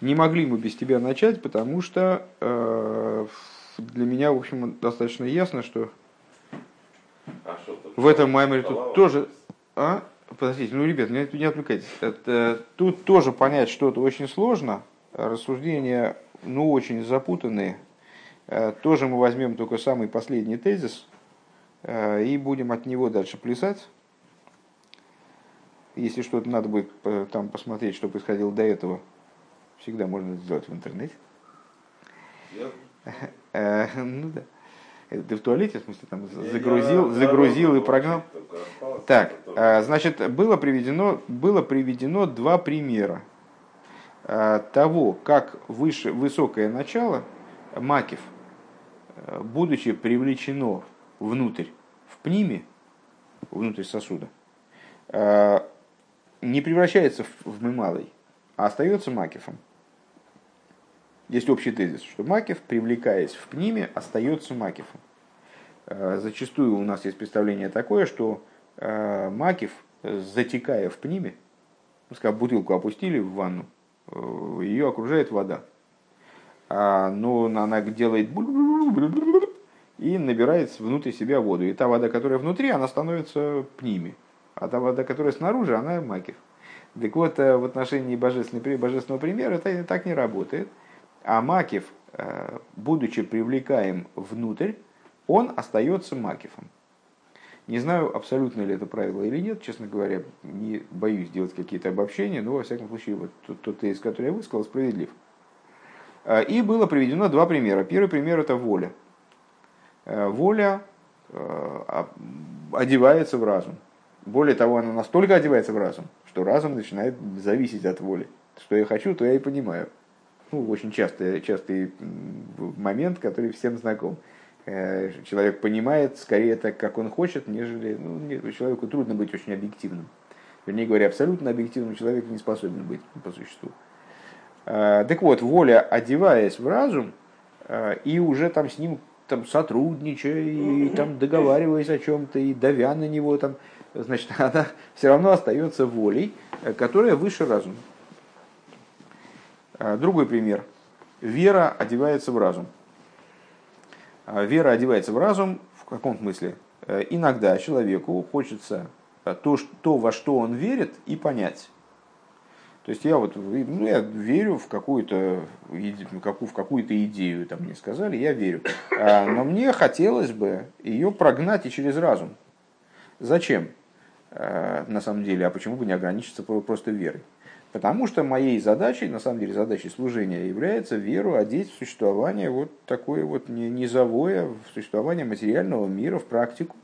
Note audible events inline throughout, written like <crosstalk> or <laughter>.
Не могли мы без тебя начать, потому что э, для меня, в общем, достаточно ясно, что А что в этом маймере тут тоже... А? Подождите, ну, ребят, не, не отвлекайтесь. Это, тут тоже понять что-то очень сложно. Рассуждения, ну, очень запутанные. Э, Тоже мы возьмем только самый последний тезис э, и будем от него дальше плясать. Если что-то надо будет э, там посмотреть, что происходило до этого, всегда можно это сделать в интернете. Э, Ну да. Ты в туалете, в смысле, там загрузил, загрузил и прогнал? Так, э, значит, было приведено, было приведено два примера э, того, как выше, высокое начало, Макив, э, будучи привлечено внутрь, в пниме, внутрь сосуда, не превращается в, мымалый, а остается Макифом. Есть общий тезис, что Макив, привлекаясь в пниме, остается Макифом. Э, Зачастую у нас есть представление такое, что э, Макив, э, затекая в пниме, ну, скажем, бутылку опустили в ванну, э, ее окружает вода. А, но она делает и набирает внутрь себя воду. И та вода, которая внутри, она становится пниме. А та вода, которая снаружи, она макив. Так вот, в отношении божественного примера это так не работает. А макив, э, будучи привлекаем внутрь, он остается макифом. Не знаю, абсолютно ли это правило или нет, честно говоря, не боюсь делать какие-то обобщения, но во всяком случае вот тот, тот тезис, который я высказал, справедлив. Э, И было приведено два примера. Первый пример это воля. Э, Воля а- одевается в разум. Более того, она настолько одевается в разум, что разум начинает зависеть от воли. Что я хочу, то я и понимаю. Ну, очень частый, частый момент, который всем знаком. Э, Человек понимает скорее так, как он хочет, нежели... Ну, человеку трудно быть очень объективным. Вернее говоря, абсолютно объективным человек не способен быть по существу. Э, Так вот, воля, одеваясь в разум, э, и уже там с ним там, сотрудничая, и там договариваясь о чем-то, и давя на него, там, значит, <laughs> она все равно остается волей, которая выше разума. Э, Другой пример. Вера одевается в разум. А Вера одевается в разум в каком смысле? Э, Иногда человеку хочется э, то, то, во что он верит, и понять. То есть я вот ну, я верю в какую-то в какую- в какую-то идею, там мне сказали, я верю. Но мне хотелось бы ее прогнать и через разум. Зачем? Э, На самом деле, а почему бы не ограничиться про- просто верой? Потому что моей задачей, на самом деле задачей служения является веру одеть в существование вот такое вот низовое, в существование материального мира, в практику.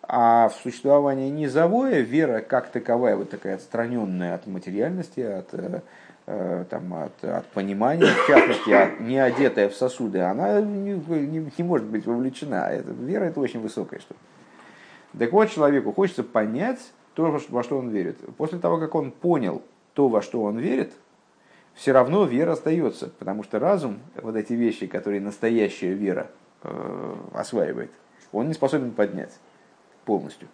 А в существование низовое вера как таковая, вот такая отстраненная от материальности, от, э, э, там, от, от понимания, в частности, от- не одетая в сосуды, она не, не- не может быть вовлечена. Это, вера это очень высокая штука. Так вот, человеку хочется понять то, во что он верит. После того, как он понял то, во что он верит, все равно вера остается, потому что разум, вот эти вещи, которые настоящая вера э, осваивает, он не способен поднять полностью.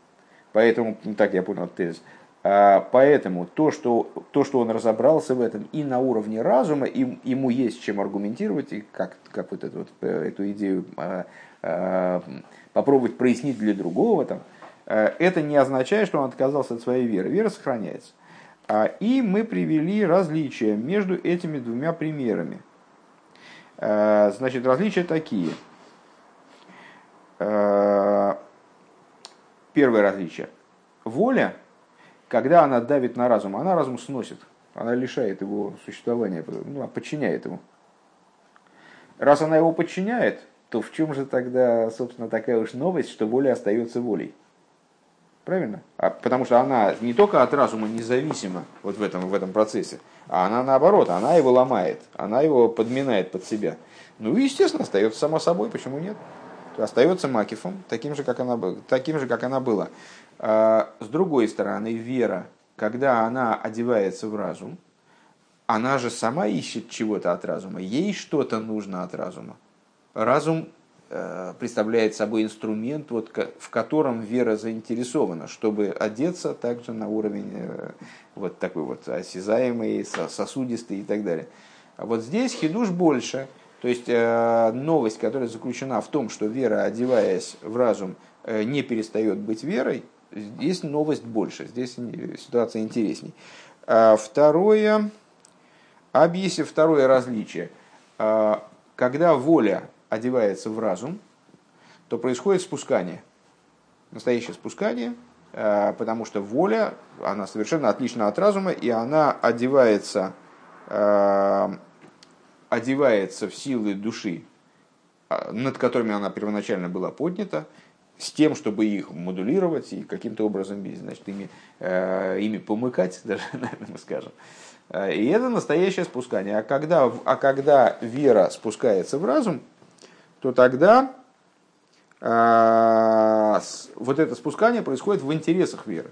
Поэтому, ну, так я понял тезис, А, поэтому то что, то, что он разобрался в этом и на уровне разума, им, ему есть чем аргументировать, и как, как вот эту, вот, э, эту идею а, а, попробовать прояснить для другого, там, э, это не означает, что он отказался от своей веры. Вера сохраняется. А, И мы привели различия между этими двумя примерами. Э, Значит, различия такие. Э, Первое различие. Воля, когда она давит на разум, она разум сносит. Она лишает его существования, ну, подчиняет ему. Раз она его подчиняет, то в чем же тогда, собственно, такая уж новость, что воля остается волей? Правильно? А, потому что она не только от разума независима вот в этом, в этом процессе, а она наоборот, она его ломает, она его подминает под себя. Ну и, естественно, остается само собой, почему нет? Остается Макифом, таким же, как она, таким же, как она была. А, С другой стороны, вера, когда она одевается в разум, она же сама ищет чего-то от разума, ей что-то нужно от разума. Разум представляет собой инструмент, вот, в котором вера заинтересована, чтобы одеться также на уровень э, вот такой вот осязаемый, со- сосудистый и так далее. Вот здесь хидуш больше. То есть э, новость, которая заключена в том, что вера, одеваясь в разум, э, не перестает быть верой, здесь новость больше, здесь ситуация интересней. А второе, объясни второе различие. А, когда воля одевается в разум, то происходит спускание. Настоящее спускание, а, потому что воля, она совершенно отлична от разума, и она одевается одевается в силы души, а, над которыми она первоначально была поднята, с тем, чтобы их модулировать и каким-то образом значит, ими, э, ими помыкать, <laughs> даже, наверное, мы скажем. Э, и это настоящее спускание. А когда, а когда вера спускается в разум, то тогда э, вот это спускание происходит в интересах веры.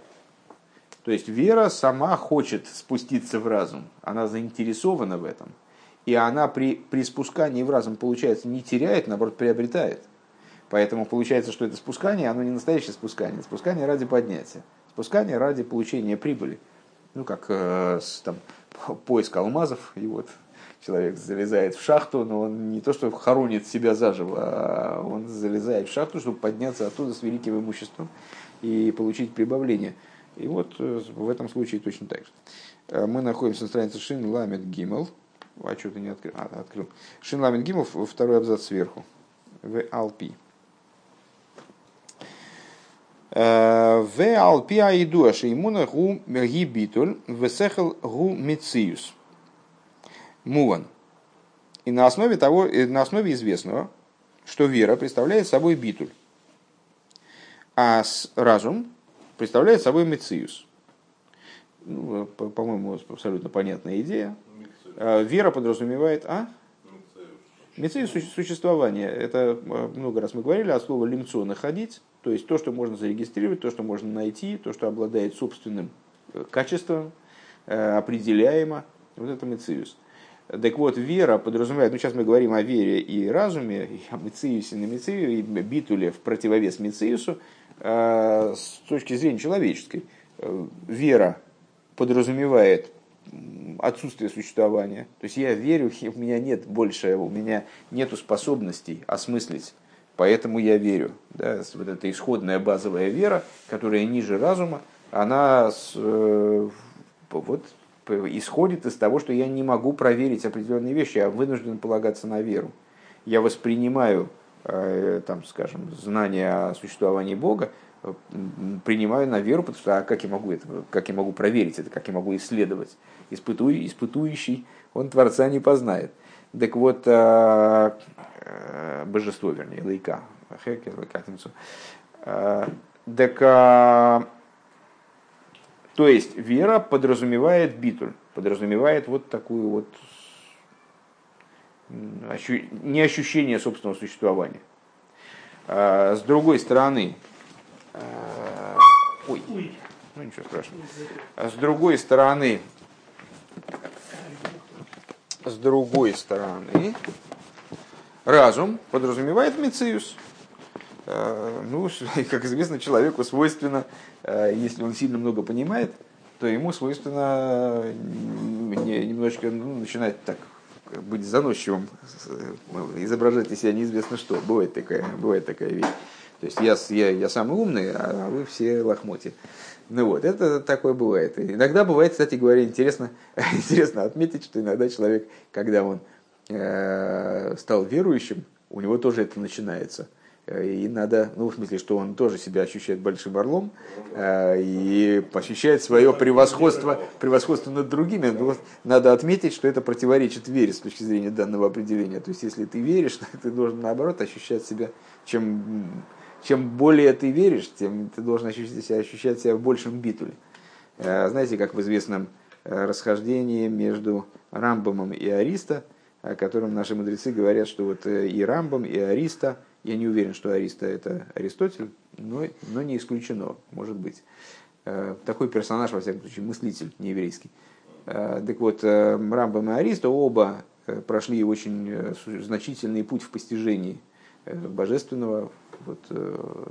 То есть вера сама хочет спуститься в разум, она заинтересована в этом – и она при, при спускании в разум, получается, не теряет, наоборот, приобретает. Поэтому получается, что это спускание, оно не настоящее спускание, спускание ради поднятия, спускание ради получения прибыли. Ну, как э, там, поиск алмазов, и вот человек залезает в шахту, но он не то, что хоронит себя заживо, а он залезает в шахту, чтобы подняться оттуда с великим имуществом и получить прибавление. И вот э, в этом случае точно так же. Э, мы находимся на странице Шин Ламет Гимел, а что ты не открыл? А, открыл. Шинламин Гимов, второй абзац сверху. В Алпи. Э, в Алпи Аидуа Шеймуна Гу Гибитуль Весехал Гу Мециус. Муван. И на основе, того, на основе известного, что вера представляет собой битуль, а разум представляет собой мециус. Ну, по-моему, абсолютно понятная идея. А, вера подразумевает, а? Мецею существование. Это а, много раз мы говорили от слова лимцо находить, то есть то, что можно зарегистрировать, то, что можно найти, то, что обладает собственным э, качеством, э, определяемо. Вот это мециус. Так вот, вера подразумевает, ну сейчас мы говорим о вере и разуме, и о мециусе на мецию, и битуле в противовес мециусу, э, с точки зрения человеческой. Вера подразумевает отсутствие существования. То есть я верю, <laughs> у меня нет больше, у меня нет способностей осмыслить, поэтому я верю. Да, вот эта исходная базовая вера, которая ниже разума, она с, э, вот, исходит из того, что я не могу проверить определенные вещи, я вынужден полагаться на веру. Я воспринимаю, э, там, скажем, знание о существовании Бога принимаю на веру, потому что а как я могу это, как я могу проверить это, как я могу исследовать? Испытуй, испытующий, он Творца не познает. Так вот, а, а, божество, вернее, лайка, хекер, лайкатимцу. А, так, то есть вера подразумевает битуль, подразумевает вот такую вот не ощущение собственного существования. С другой стороны, Э, ой, ну ничего страшного. А с другой стороны, с другой стороны, разум подразумевает мециус. Э, ну, <laughs> как известно, человеку свойственно, э, если он сильно много понимает, то ему свойственно немножечко ну, начинать так быть заносчивым, изображать из себя неизвестно что. Бывает такая, бывает такая вещь. То есть я, я, я самый умный, а вы все лохмоти. Ну вот, это такое бывает. Иногда бывает, кстати говоря, интересно, <laughs> интересно отметить, что иногда человек, когда он э, стал верующим, у него тоже это начинается. И надо, ну, в смысле, что он тоже себя ощущает большим орлом э, и ощущает свое превосходство, превосходство над другими. Но надо отметить, что это противоречит вере с точки зрения данного определения. То есть, если ты веришь, <laughs> ты должен, наоборот, ощущать себя, чем чем более ты веришь, тем ты должен ощущать себя, ощущать себя в большем битуле. Э, знаете, как в известном э, расхождении между Рамбомом и Ариста, о котором наши мудрецы говорят, что вот э, и Рамбом, и Ариста, я не уверен, что Ариста это Аристотель, но, но не исключено, может быть. Такой персонаж, во всяком случае, мыслитель нееврейский. Так вот, Рамбом и Ариста оба прошли очень значительный путь в постижении божественного, вот, э,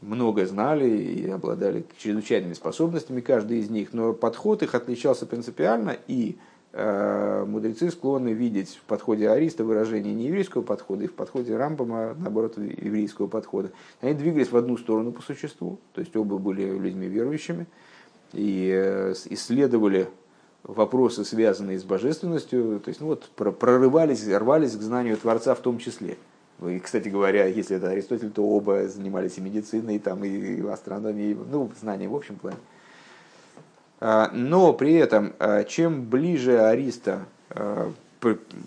много знали и обладали чрезвычайными способностями, каждый из них, но подход их отличался принципиально, и э, мудрецы склонны видеть в подходе Ариста выражение не еврейского подхода, и в подходе Рамбама, наоборот, еврейского подхода. Они двигались в одну сторону по существу, то есть оба были людьми верующими, и э, исследовали вопросы, связанные с божественностью, то есть ну, вот, прорывались, рвались к знанию Творца в том числе. И, кстати говоря, если это Аристотель, то оба занимались и медициной, и, там, и астрономией, ну, знанием в общем плане. А, но при этом, а, чем ближе Ариста а,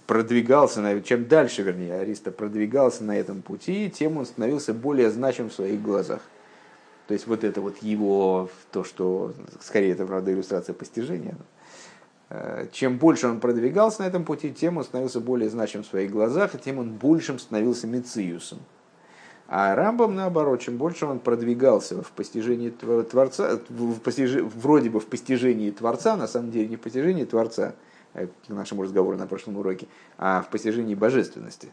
продвигался, чем дальше, вернее, Ариста продвигался на этом пути, тем он становился более значим в своих глазах. То есть вот это вот его, то, что, скорее это, правда, иллюстрация постижения, чем больше он продвигался на этом пути, тем он становился более значим в своих глазах, и тем он большим становился Мециусом. А Рамбам, наоборот, чем больше он продвигался в постижении Творца, в постиж... вроде бы в постижении Творца, на самом деле не в постижении Творца, э, к нашему разговору на прошлом уроке, а в постижении божественности,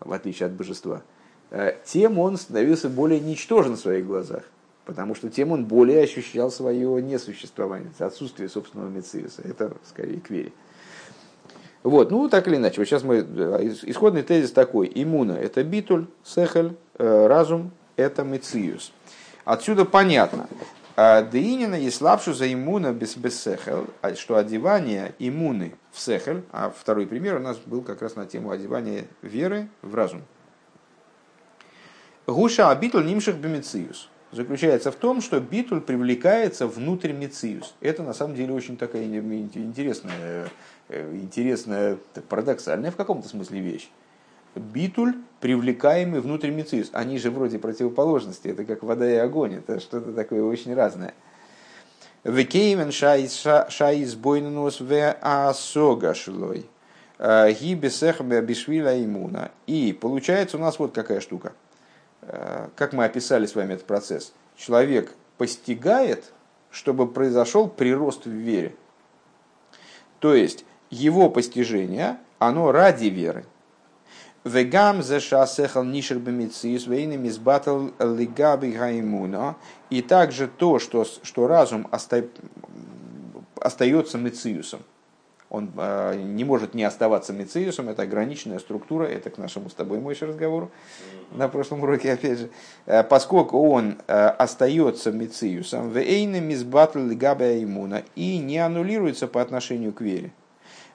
в отличие от божества, э, тем он становился более ничтожен в своих глазах потому что тем он более ощущал свое несуществование, отсутствие собственного мециуса. Это скорее к вере. Вот, ну так или иначе, вот сейчас мы, исходный тезис такой, иммуна это битуль, сехель, э, разум это мециус. Отсюда понятно, а Деинина и слабшу за иммуна без бессехел, а что одевание иммуны в сехель, а второй пример у нас был как раз на тему одевания веры в разум. Гуша абитл нимших бемециус заключается в том, что битуль привлекается внутрь мециус. Это на самом деле очень такая интересная, э, интересная парадоксальная в каком-то смысле вещь. Битуль, привлекаемый внутрь мециус. Они же вроде противоположности, это как вода и огонь, это что-то такое очень разное. Векеймен шаис бойнус в асогашлой. Э, Гибесех бишвиля имуна. И получается у нас вот какая штука – Э, как мы описали с вами этот процесс, человек постигает, чтобы произошел прирост в вере. То есть его постижение, оно ради веры. Вегам за шасехал нишер бемициус вейнами сбатал лигаби гаймуна. И также то, что, что разум остается мециусом он э, не может не оставаться мециусом, это ограниченная структура, это к нашему с тобой мой разговору на прошлом уроке, опять же, э, поскольку он э, остается мециусом, вейна мизбатл габе иммуна и не аннулируется по отношению к вере.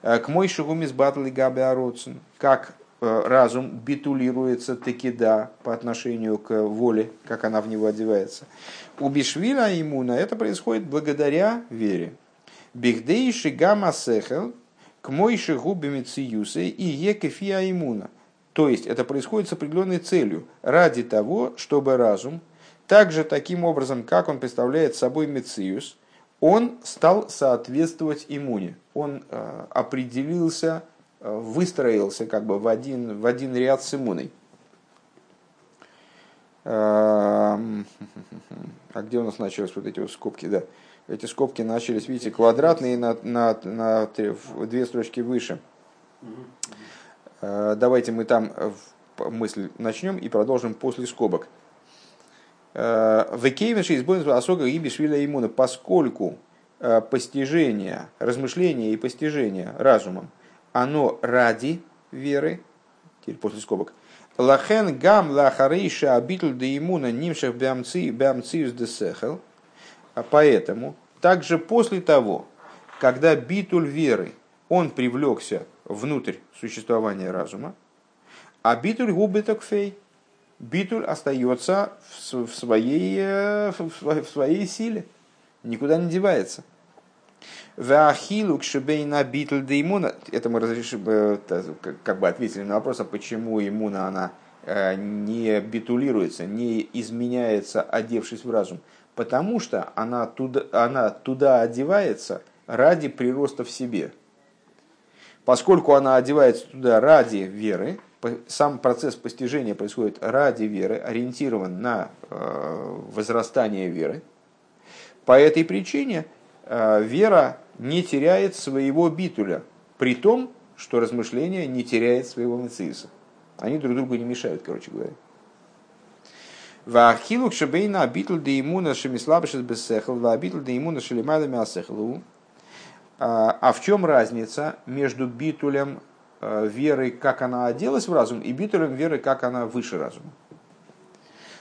Э, к мой шагу мизбатл габе ароцин, как э, разум битулируется таки да по отношению к воле, как она в него одевается. У Бишвиля иммуна это происходит благодаря вере. Бигдейши гамма сехел к мойши губами циюсы и екефия имуна. То есть это происходит с определенной целью, ради того, чтобы разум, также таким образом, как он представляет собой мециус, он стал соответствовать иммуне. Он э, определился, э, выстроился как бы в один, в один ряд с иммуной. Э, <laughs> а где у нас начались вот эти вот скобки? Да эти скобки начались, видите, квадратные на, на, на две строчки выше. Э, давайте мы там мысль начнем и продолжим после скобок. Э, Векейвенши избавился осога и бишвиля иммуна, поскольку э, постижение, размышление и постижение разумом, оно ради веры, теперь после скобок, Лахен гам лахарейша абитл де иммуна нимшах бямци бямциус де а поэтому, также после того, когда битуль веры, он привлекся внутрь существования разума, а битуль губы фей, битуль остается в своей, э, в своей силе, никуда не девается. Вахилук шибейна битуль деймуна. Это мы разрешим, э, как бы ответили на вопрос, а почему иммуна она э, не битулируется, не изменяется, одевшись в разум потому что она туда, она туда одевается ради прироста в себе. Поскольку она одевается туда ради веры, сам процесс постижения происходит ради веры, ориентирован на э, возрастание веры. По этой причине вера не теряет своего битуля, при том, что размышление не теряет своего мацииса. Они друг другу не мешают, короче говоря. Вахилук шабейна абитл де имуна шемислабшит бесехл, ва абитл де имуна шелемайла мясехлу. А а в чем разница между битулем э, веры, как она оделась в разум, и битулем веры, как она выше разума?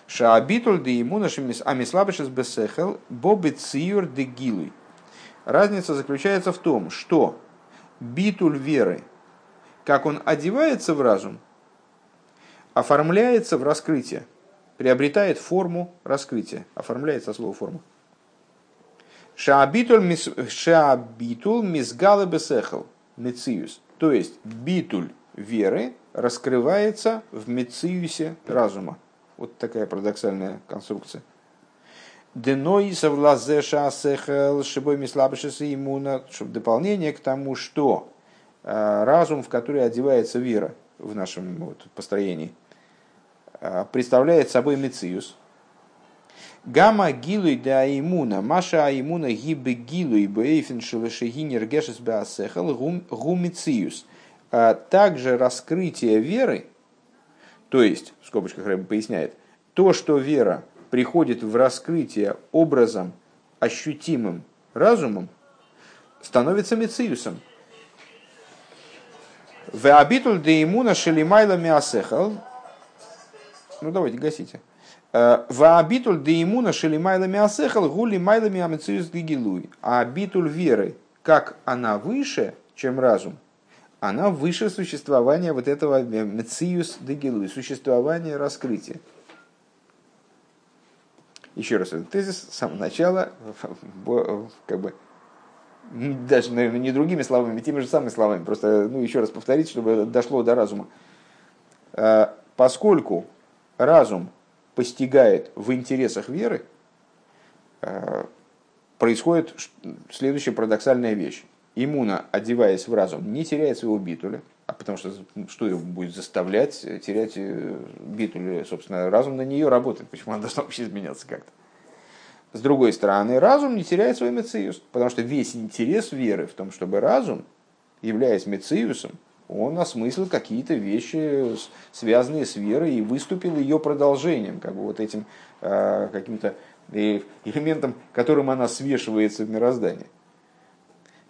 Шаабитуль де имуна амислабешес бесехел боби циюр де гилуй. Разница заключается в том, что битуль веры, как он одевается в разум, оформляется в раскрытие, приобретает форму раскрытия, оформляется слово форму. Шаабитуль мизгалы бесехел, мециюс. То есть битуль веры раскрывается в мециюсе разума. Вот такая парадоксальная конструкция. Деной совлазеша сехел шибой мислабшеса иммуна, чтобы дополнение к тому, что э, разум, в который одевается вера в нашем вот, построении, э, представляет собой мециус. Гамма гилуй да имуна, маша аимуна гибе гилуй бейфен шелешегинер гешес беасехел гумициус. А Также раскрытие веры, то есть, в скобочках Рэб поясняет, то, что вера приходит в раскрытие образом, ощутимым разумом, становится мециусом. В абитуль де имуна шелимайла миасехал. Ну давайте, гасите. В абитуль де имуна шелимайла миасехал гули майла миамециус гигилуй. А абитуль веры, как она выше, чем разум, она выше существования вот этого мециус дегилуй, существования раскрытия. Еще раз этот тезис с самого начала, как бы, даже, наверное, не другими словами, теми же самыми словами, просто, ну, еще раз повторить, чтобы дошло до разума. Э, Поскольку разум постигает в интересах веры, э, происходит следующая парадоксальная вещь. Иммуна, одеваясь в разум, не теряет своего битуля, а потому что что его будет заставлять терять э, битуль, собственно, разум на нее работает, почему она должна вообще изменяться как-то. С другой стороны, разум не теряет свой мециус, потому что весь интерес веры в том, чтобы разум, являясь мециусом, он осмыслил какие-то вещи, связанные с верой, и выступил ее продолжением, как бы вот этим э, каким-то элементом, которым она свешивается в мироздании.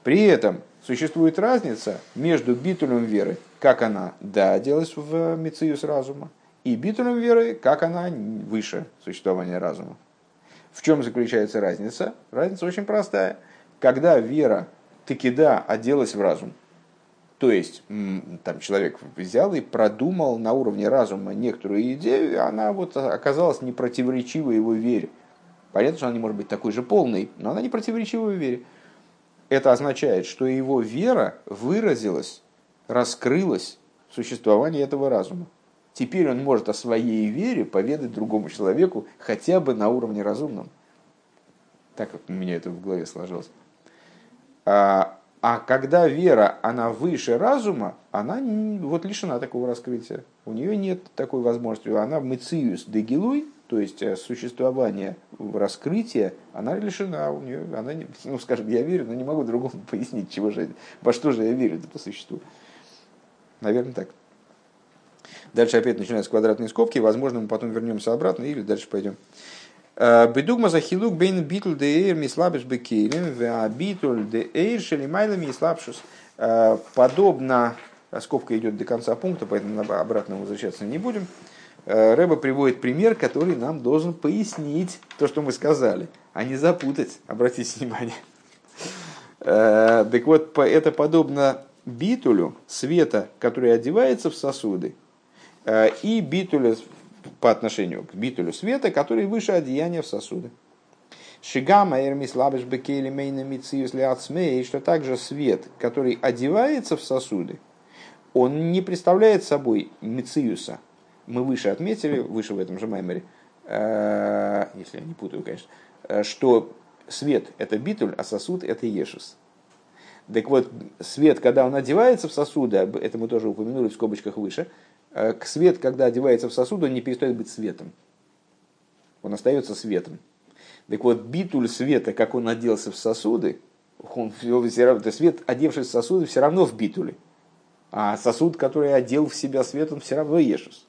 При этом существует разница между битулем веры, как она да, оделась в мециус разума, и битулем веры, как она выше существования разума. В чем заключается разница? Разница очень простая. Когда вера таки да оделась в разум, то есть там человек взял и продумал на уровне разума некоторую идею, и она вот оказалась непротиворечивой его вере. Понятно, что она не может быть такой же полной, но она не противоречива его вере. Это означает, что его вера выразилась, раскрылась в существовании этого разума. Теперь он может о своей вере поведать другому человеку хотя бы на уровне разумном. Так вот у меня это в голове сложилось. А, а когда вера, она выше разума, она вот лишена такого раскрытия. У нее нет такой возможности. Она мециус дегилуй, то есть э, существование в раскрытия, она лишена. У нее, она, не- ну, скажем, я верю, но не могу другому <laughs> пояснить, чего же, во что же я верю по существу. Наверное, так. Дальше опять начинаются квадратные скобки. Возможно, мы потом вернемся обратно или дальше пойдем. Бедугма за хилук бейн битл де эйр мислабиш бекейлем, веа битл де эйр шелимайлами и слабшус. Подобно, скобка идет до конца пункта, поэтому обратно возвращаться не будем. Э, Рэба приводит пример, который нам должен пояснить то, что мы сказали, а не запутать. Обратите внимание. Э, Так вот, это подобно битулю света, который одевается в сосуды, э, и битулю по отношению к битулю света, который выше одеяния в сосуды. Шигама эрмис лабеш бекейли мейна мициус лиацмей, что также свет, который одевается в сосуды, он не представляет собой мициуса. Мы выше отметили, выше в этом же маймере, э, если я не путаю, конечно, э, что свет – это битуль, а сосуд – это ешус. Так вот, свет, когда он одевается в сосуды, это мы тоже упомянули в скобочках выше, э, к свет, когда одевается в сосуд, он не перестает быть светом. Он остается светом. Так вот, битуль света, как он оделся в сосуды, он все, равно, то свет, одевшись в сосуды, все равно в битуле. А сосуд, который одел в себя свет, он все равно ешус.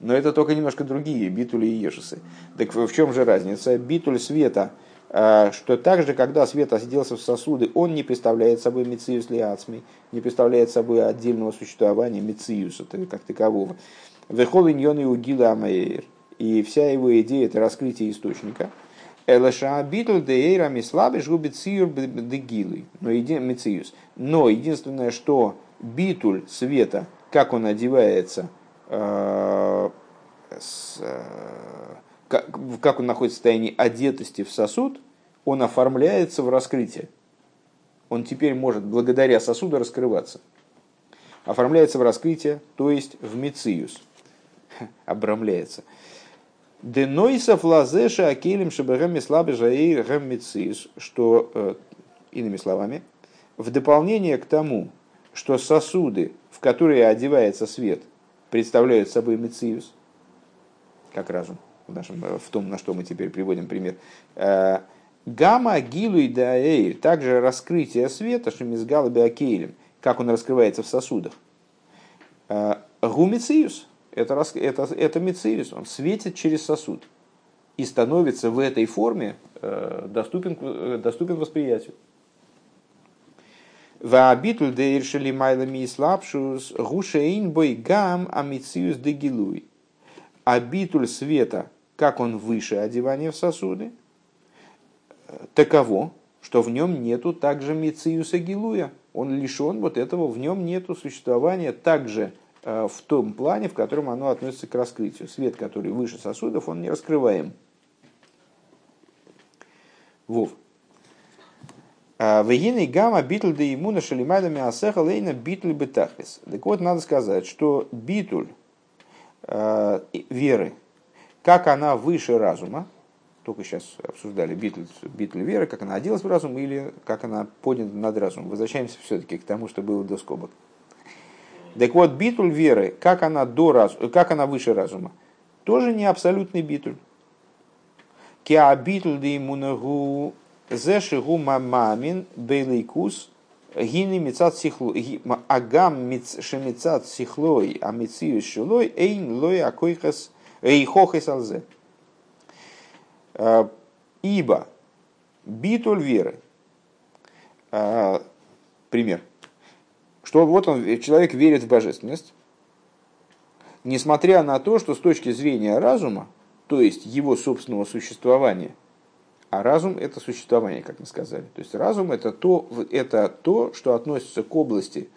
Но это только немножко другие битули и ешусы. Так в чем же разница? Битуль света э, что также, когда свет оселился в сосуды, он не представляет собой мециус лиацми, не представляет собой отдельного существования мециуса как такового. Вехол иньон и угила амаэйр. И вся его идея это раскрытие источника. Элэша битл деэйра мислабиш губит сиюр дегилы. Но мециус. Но единственное, что битуль света, как он одевается, с, э, как, как он находится в состоянии одетости в сосуд, он оформляется в раскрытие. Он теперь может благодаря сосуду раскрываться. Оформляется в раскрытие, то есть в мециус. <laughs> Обрамляется. Денойсов лазеша акелем шабагэм слабы жаир мециус. Что, э, иными словами, в дополнение к тому, что сосуды, в которые одевается свет, представляют собой мециус, как разум в, нашем, в том, на что мы теперь приводим пример. Э, Гамма гилу и даэйр, также раскрытие света, что мизгал беакейлем, как он раскрывается в сосудах. Э, Гумициус, это, это, это мициус, он светит через сосуд и становится в этой форме э, доступен, доступен восприятию. Ваабитуль дейршели майлами и слабшус гушейн бой гам амициус дегилуй. А битуль света, как он выше одевания в сосуды, таково, что в нем нету также мициуса гилуя. Он лишен вот этого, в нем нету существования также э, в том плане, в котором оно относится к раскрытию. Свет, который выше сосудов, он не раскрываем. Вов. Вегины гамма битуль да имуна шалимайдами асеха лейна битуль бетахлис. Так вот, надо сказать, что битуль э, веры, как она выше разума, только сейчас обсуждали битуль, битуль веры, как она оделась в разум или как она поднята над разумом. Возвращаемся все-таки к тому, что было до скобок. Так вот, битуль веры, как она, до раз, как она выше разума, тоже не абсолютный битуль. Киа битуль да имунагу зешигу мамамин бейлейкус гини мецат сихлой, агам шемецат сихлой, а мециус шилой, эйн лой акойхас, эйхохес алзе. Ибо битуль веры, пример, что вот он, человек верит в божественность, несмотря на то, что с точки зрения разума, то есть его собственного существования, а разум – это существование, как мы сказали. То есть разум – это то, это то что относится к области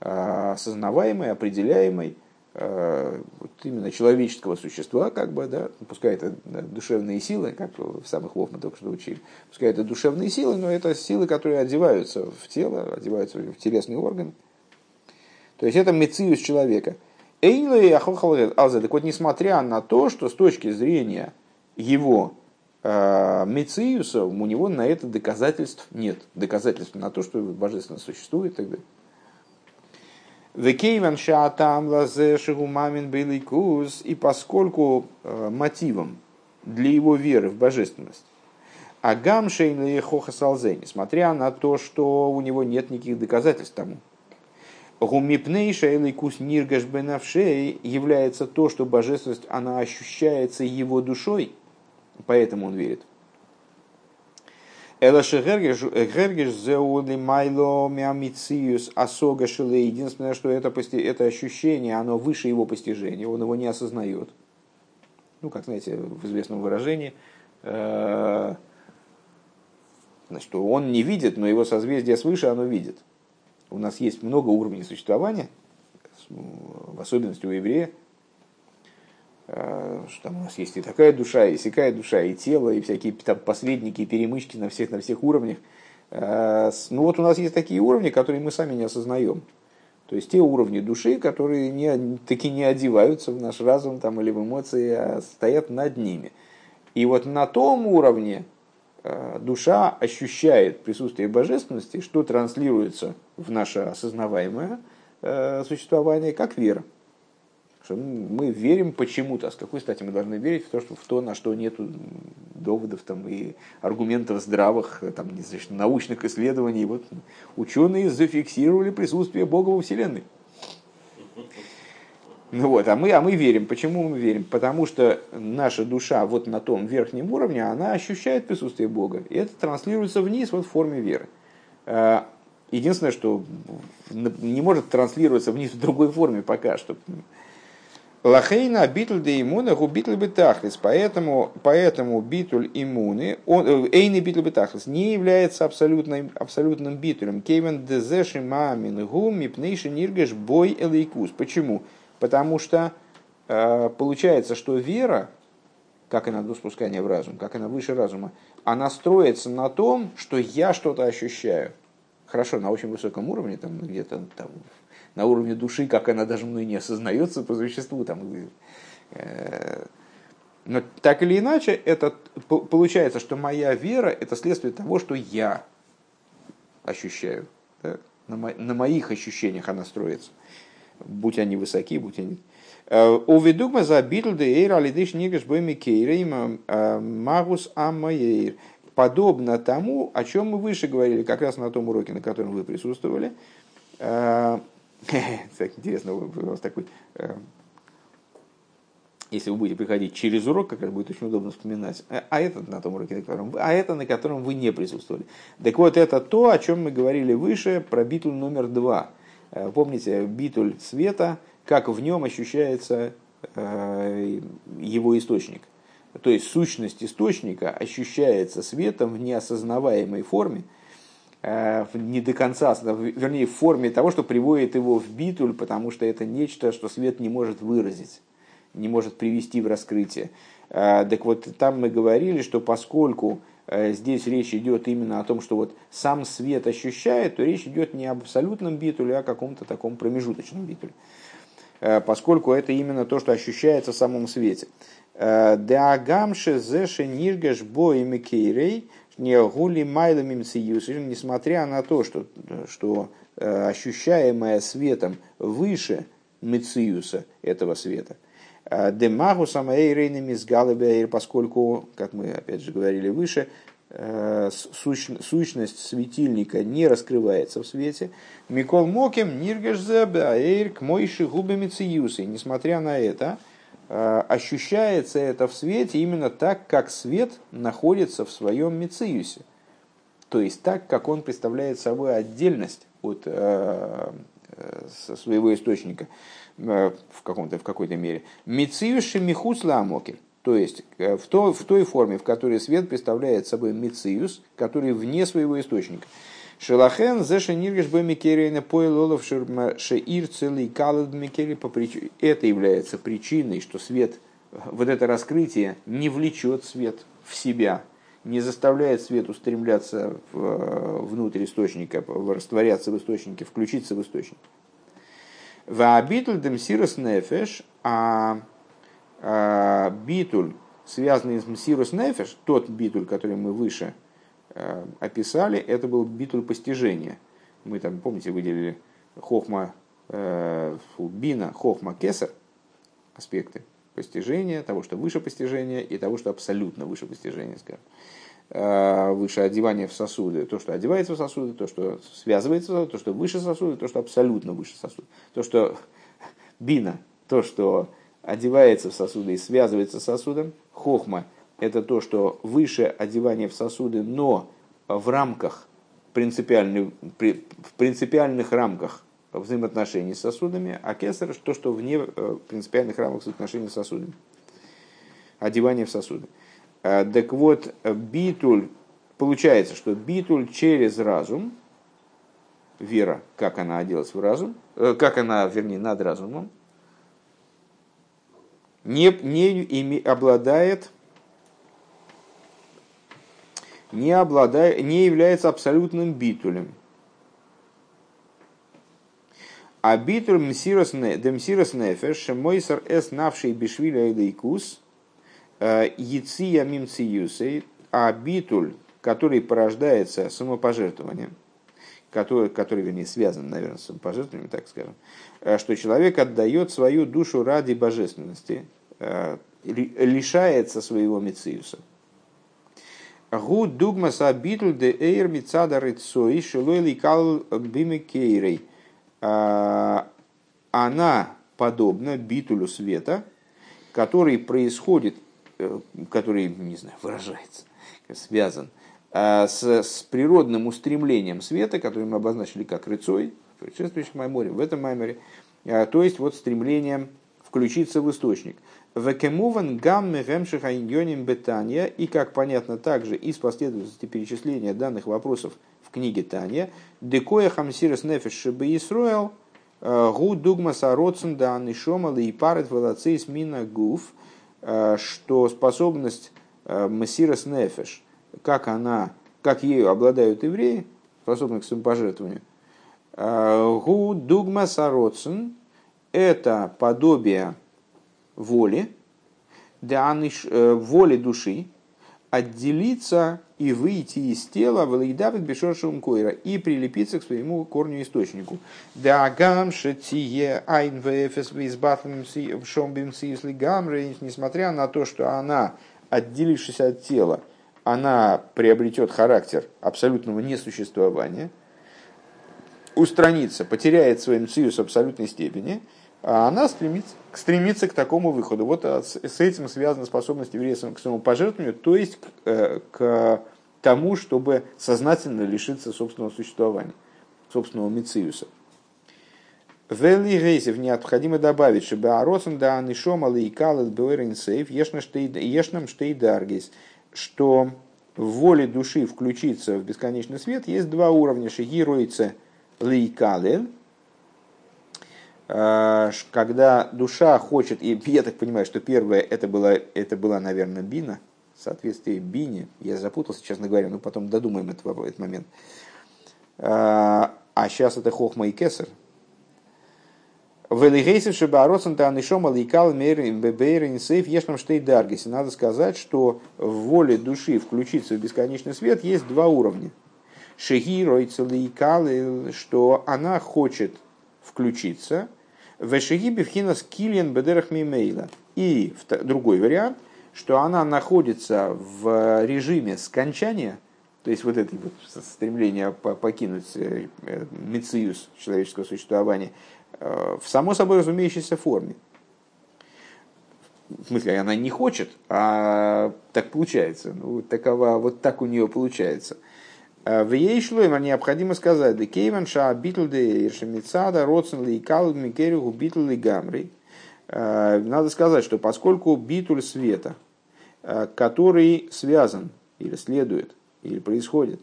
а, осознаваемой, определяемой, а, вот именно человеческого существа, как бы, да, пускай это душевные силы, как в самых Вов мы только что учили, пускай это душевные силы, но это силы, которые одеваются в тело, одеваются в телесные органы. То есть это мециус человека. Так вот, несмотря на то, что с точки зрения его Э, Мециуса, у него на это доказательств нет. Доказательств на то, что божественно существует и так далее. Векейван шаатам лазе шигумамин беликус. И поскольку э, мотивом для его веры в божественность Агам шейн хоха салзе, несмотря на то, что у него нет никаких доказательств тому. Гумипней шейликус ниргаш бенавшей является то, что божественность, она ощущается его душой – Поэтому он верит. Единственное, что это, это ощущение, оно выше его постижения, он его не осознает. Ну, как знаете, в известном выражении, э, значит, он не видит, но его созвездие свыше оно видит. У нас есть много уровней существования, в особенности у еврея, Э, что там у нас есть и такая душа, и всякая душа, и тело, и всякие там посредники, перемычки на всех, на всех уровнях. Э, ну вот у нас есть такие уровни, которые мы сами не осознаем. То есть те уровни души, которые не, таки не одеваются в наш разум там, или в эмоции, а стоят над ними. И вот на том уровне э, душа ощущает присутствие божественности, что транслируется в наше осознаваемое существование как вера что мы верим почему-то. А с какой стати мы должны верить в то, что, в то на что нет доводов там, и аргументов здравых, там, не знаю, научных исследований. Вот ученые зафиксировали присутствие Бога во Вселенной. Ну вот, а мы, а мы верим. Почему мы верим? Потому что наша душа вот на том верхнем уровне, она ощущает присутствие Бога. И это транслируется вниз вот в форме веры. Э, единственное, что не может транслироваться вниз в другой форме пока что. Лахейна битуль де имуна губитль бетахлис. Поэтому, поэтому битуль иммуны, он, э, эйный битуль бетахлис не является абсолютным, абсолютным битулем. Кевен дезеши мамин гум мипнейши ниргеш бой элейкус. Почему? Потому что э, получается, что вера, как и на спускания в разум, как на выше разума, она строится на том, что я что-то ощущаю. Хорошо, на очень высоком уровне, там где-то там, на уровне души, как она даже мной не осознается по существу. Там, э, но так или иначе, это, получается, что моя вера – это следствие того, что я ощущаю. Да? На, мо, на моих ощущениях она строится. Будь они высоки, будь они... Э, Уведугма за битл де эйр алидыш нигаш бойми кейрейма э, магус аммаэйр. Подобно тому, о чем мы выше говорили, как раз на том уроке, на котором вы присутствовали, <laughs> так интересно, у вас такой... Э, если вы будете приходить через урок, как раз будет очень удобно вспоминать. А, а этот на том уроке, на котором вы, а это на котором вы не присутствовали. Так вот, это то, о чем мы говорили выше, про битуль номер два. Э, помните, битуль света, как в нем ощущается э, его источник. То есть сущность источника ощущается светом в неосознаваемой форме, Э, не до конца, вернее, в форме того, что приводит его в битуль, потому что это нечто, что свет не может выразить, не может привести в раскрытие. Э, так вот, там мы говорили, что поскольку э, здесь речь идет именно о том, что вот сам свет ощущает, то речь идет не об абсолютном битуле, а о каком-то таком промежуточном битуле. Поскольку это именно то, что ощущается в самом свете. Деагамше зеше ниргаш бои мекейрей – не гули майлами несмотря на то, что, что э, ощущаемое светом выше мециуса этого света. Э, Демагу самаэйрейнами с поскольку, как мы опять же говорили выше, э, сущность светильника не раскрывается в свете. Микол Моким Ниргешзебе Аэйр к Мойши Губе Несмотря на это, ощущается это в свете именно так, как свет находится в своем мециусе. То есть так, как он представляет собой отдельность от э, э, своего источника в, каком-то, в какой-то мере. Мециюши михус ламокель. То есть в, то, в той форме, в которой свет представляет собой мециус, который вне своего источника. Шелахен зеша ниргеш бэмикерейна поэлолов шеир целый калад микери по причине. Это является причиной, что свет, вот это раскрытие не влечет свет в себя, не заставляет свет устремляться внутрь источника, растворяться в источнике, включиться в источник. Ваабитуль демсирос нефеш, а, а битуль, связанный с мсирос нефеш, тот битуль, который мы выше описали, это был битуль постижения. Мы там, помните, выделили хохма э, бина, хохма кесар, аспекты постижения, того, что выше постижения, и того, что абсолютно выше постижения, скажем. Э, выше одевания в сосуды, то, что одевается в сосуды, то, что связывается, то, что выше сосуды, то, что абсолютно выше сосуды. То, что бина, то, что одевается в сосуды и связывается с сосудом, хохма – это то, что выше одевания в сосуды, но в рамках принципиальных, в принципиальных рамках взаимоотношений с сосудами, а кесар то, что вне э, принципиальных рамок взаимоотношений с сосудами. Одевание в сосуды. Э, так вот, битуль, получается, что битуль через разум, вера, как она оделась в разум, э, как она, вернее, над разумом, не, не обладает не, обладает, не является абсолютным битулем. А битуль мсирос нефеш, мойсар эс навший бишвиля эдейкус, э, яция мимциюсей, а битуль, который порождается самопожертвованием, который, который, вернее, связан, наверное, с самопожертвованием, так скажем, э, что человек отдает свою душу ради божественности, э, лишается своего мициуса – Гу дугмас абитл де эйр мицада рыцой шилой ликал бимикейрей. Она подобно битулю света, который происходит, э, который, не знаю, выражается, связан э, с, с природным устремлением света, который мы обозначили как рыцой, предшествующих Майморе, в этом Майморе, э, то есть вот стремлением включиться в источник. Векемуван гамме гемшиха иньоним бетания, и как понятно также из последовательности перечисления данных вопросов в книге Таня, декоя хамсирас нефеш шебе Исруэл, гу дугма сароцен да анишома и парет велацейс мина гуф, что способность масирас нефеш, как она, как ею обладают евреи, способны к самопожертвованию, гу дугма сароцен, это подобие воли, э, воли души, отделиться и выйти из тела Валейдавит Бешоршевым Койра и прилепиться к своему корню источнику. Да гамше тие айн вэфэс шомбим сисли гамры, несмотря на то, что она, отделившись от тела, она приобретет характер абсолютного несуществования, устранится, потеряет свой мциус абсолютной степени – а она стремится, стремится к такому выходу. Вот а, с этим связана способность еврея к своему пожертвованию, то есть к, э, к тому, чтобы сознательно лишиться собственного существования, собственного мициуса. Вели Гейсев необходимо добавить, чтобы Аросен да Анишома Лейкал Сейф Ешнам Штейдаргис, что в воле души включиться в бесконечный свет есть два уровня. Шигируется Лейкалель, Э, когда душа хочет, и я так понимаю, что первое это была, это была, наверное, бина, в соответствии бине, я запутался, честно говоря, но потом додумаем этот, этот момент. Э, а сейчас это хохма и кесар. Велигейсев шибаросан танишом аликал бебейрин сейф ешнам штейдаргис. Надо сказать, что в воле души включиться в бесконечный свет есть два уровня. Шеги ройцеликал, что она хочет включиться – Вешеги бифхинас килиан бедерах мимейла. И другой вариант, что она находится в режиме скончания, то есть вот это вот стремление покинуть э, мециус человеческого существования, э, в само собой разумеющейся форме. В смысле, она не хочет, а так получается. Ну, такова, вот так у нее получается – Э, в ей шлоймер необходимо сказать, да кейван ша битл де иршемицада родсен ли кал микериху битл ли гамри. Э, надо сказать, что поскольку битуль света, э, который связан или следует, или происходит,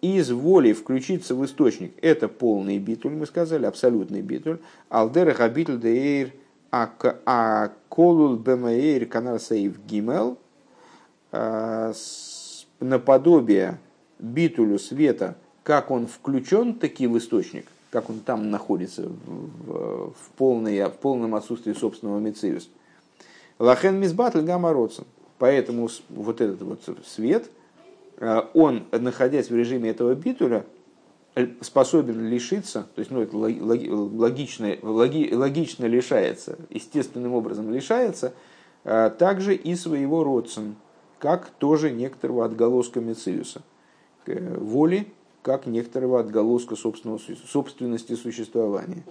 из воли включиться в источник, это полный битуль, мы сказали, абсолютный битуль. Алдереха битуль де эйр а колул бемаэйр канар сейв гимел наподобие битулю света, как он включен таки в источник, как он там находится в, в, полной, в полном отсутствии собственного мециус. Лахен мизбатль гамароцен. Поэтому вот этот вот свет, э, он, находясь в режиме этого битуля, э, способен лишиться, то есть ну, это логично, логи, логично лишается, естественным образом лишается, э, также и своего родственника, как тоже некоторого отголоска Мециуса воли как некоторого отголоска собственного, собственности существования.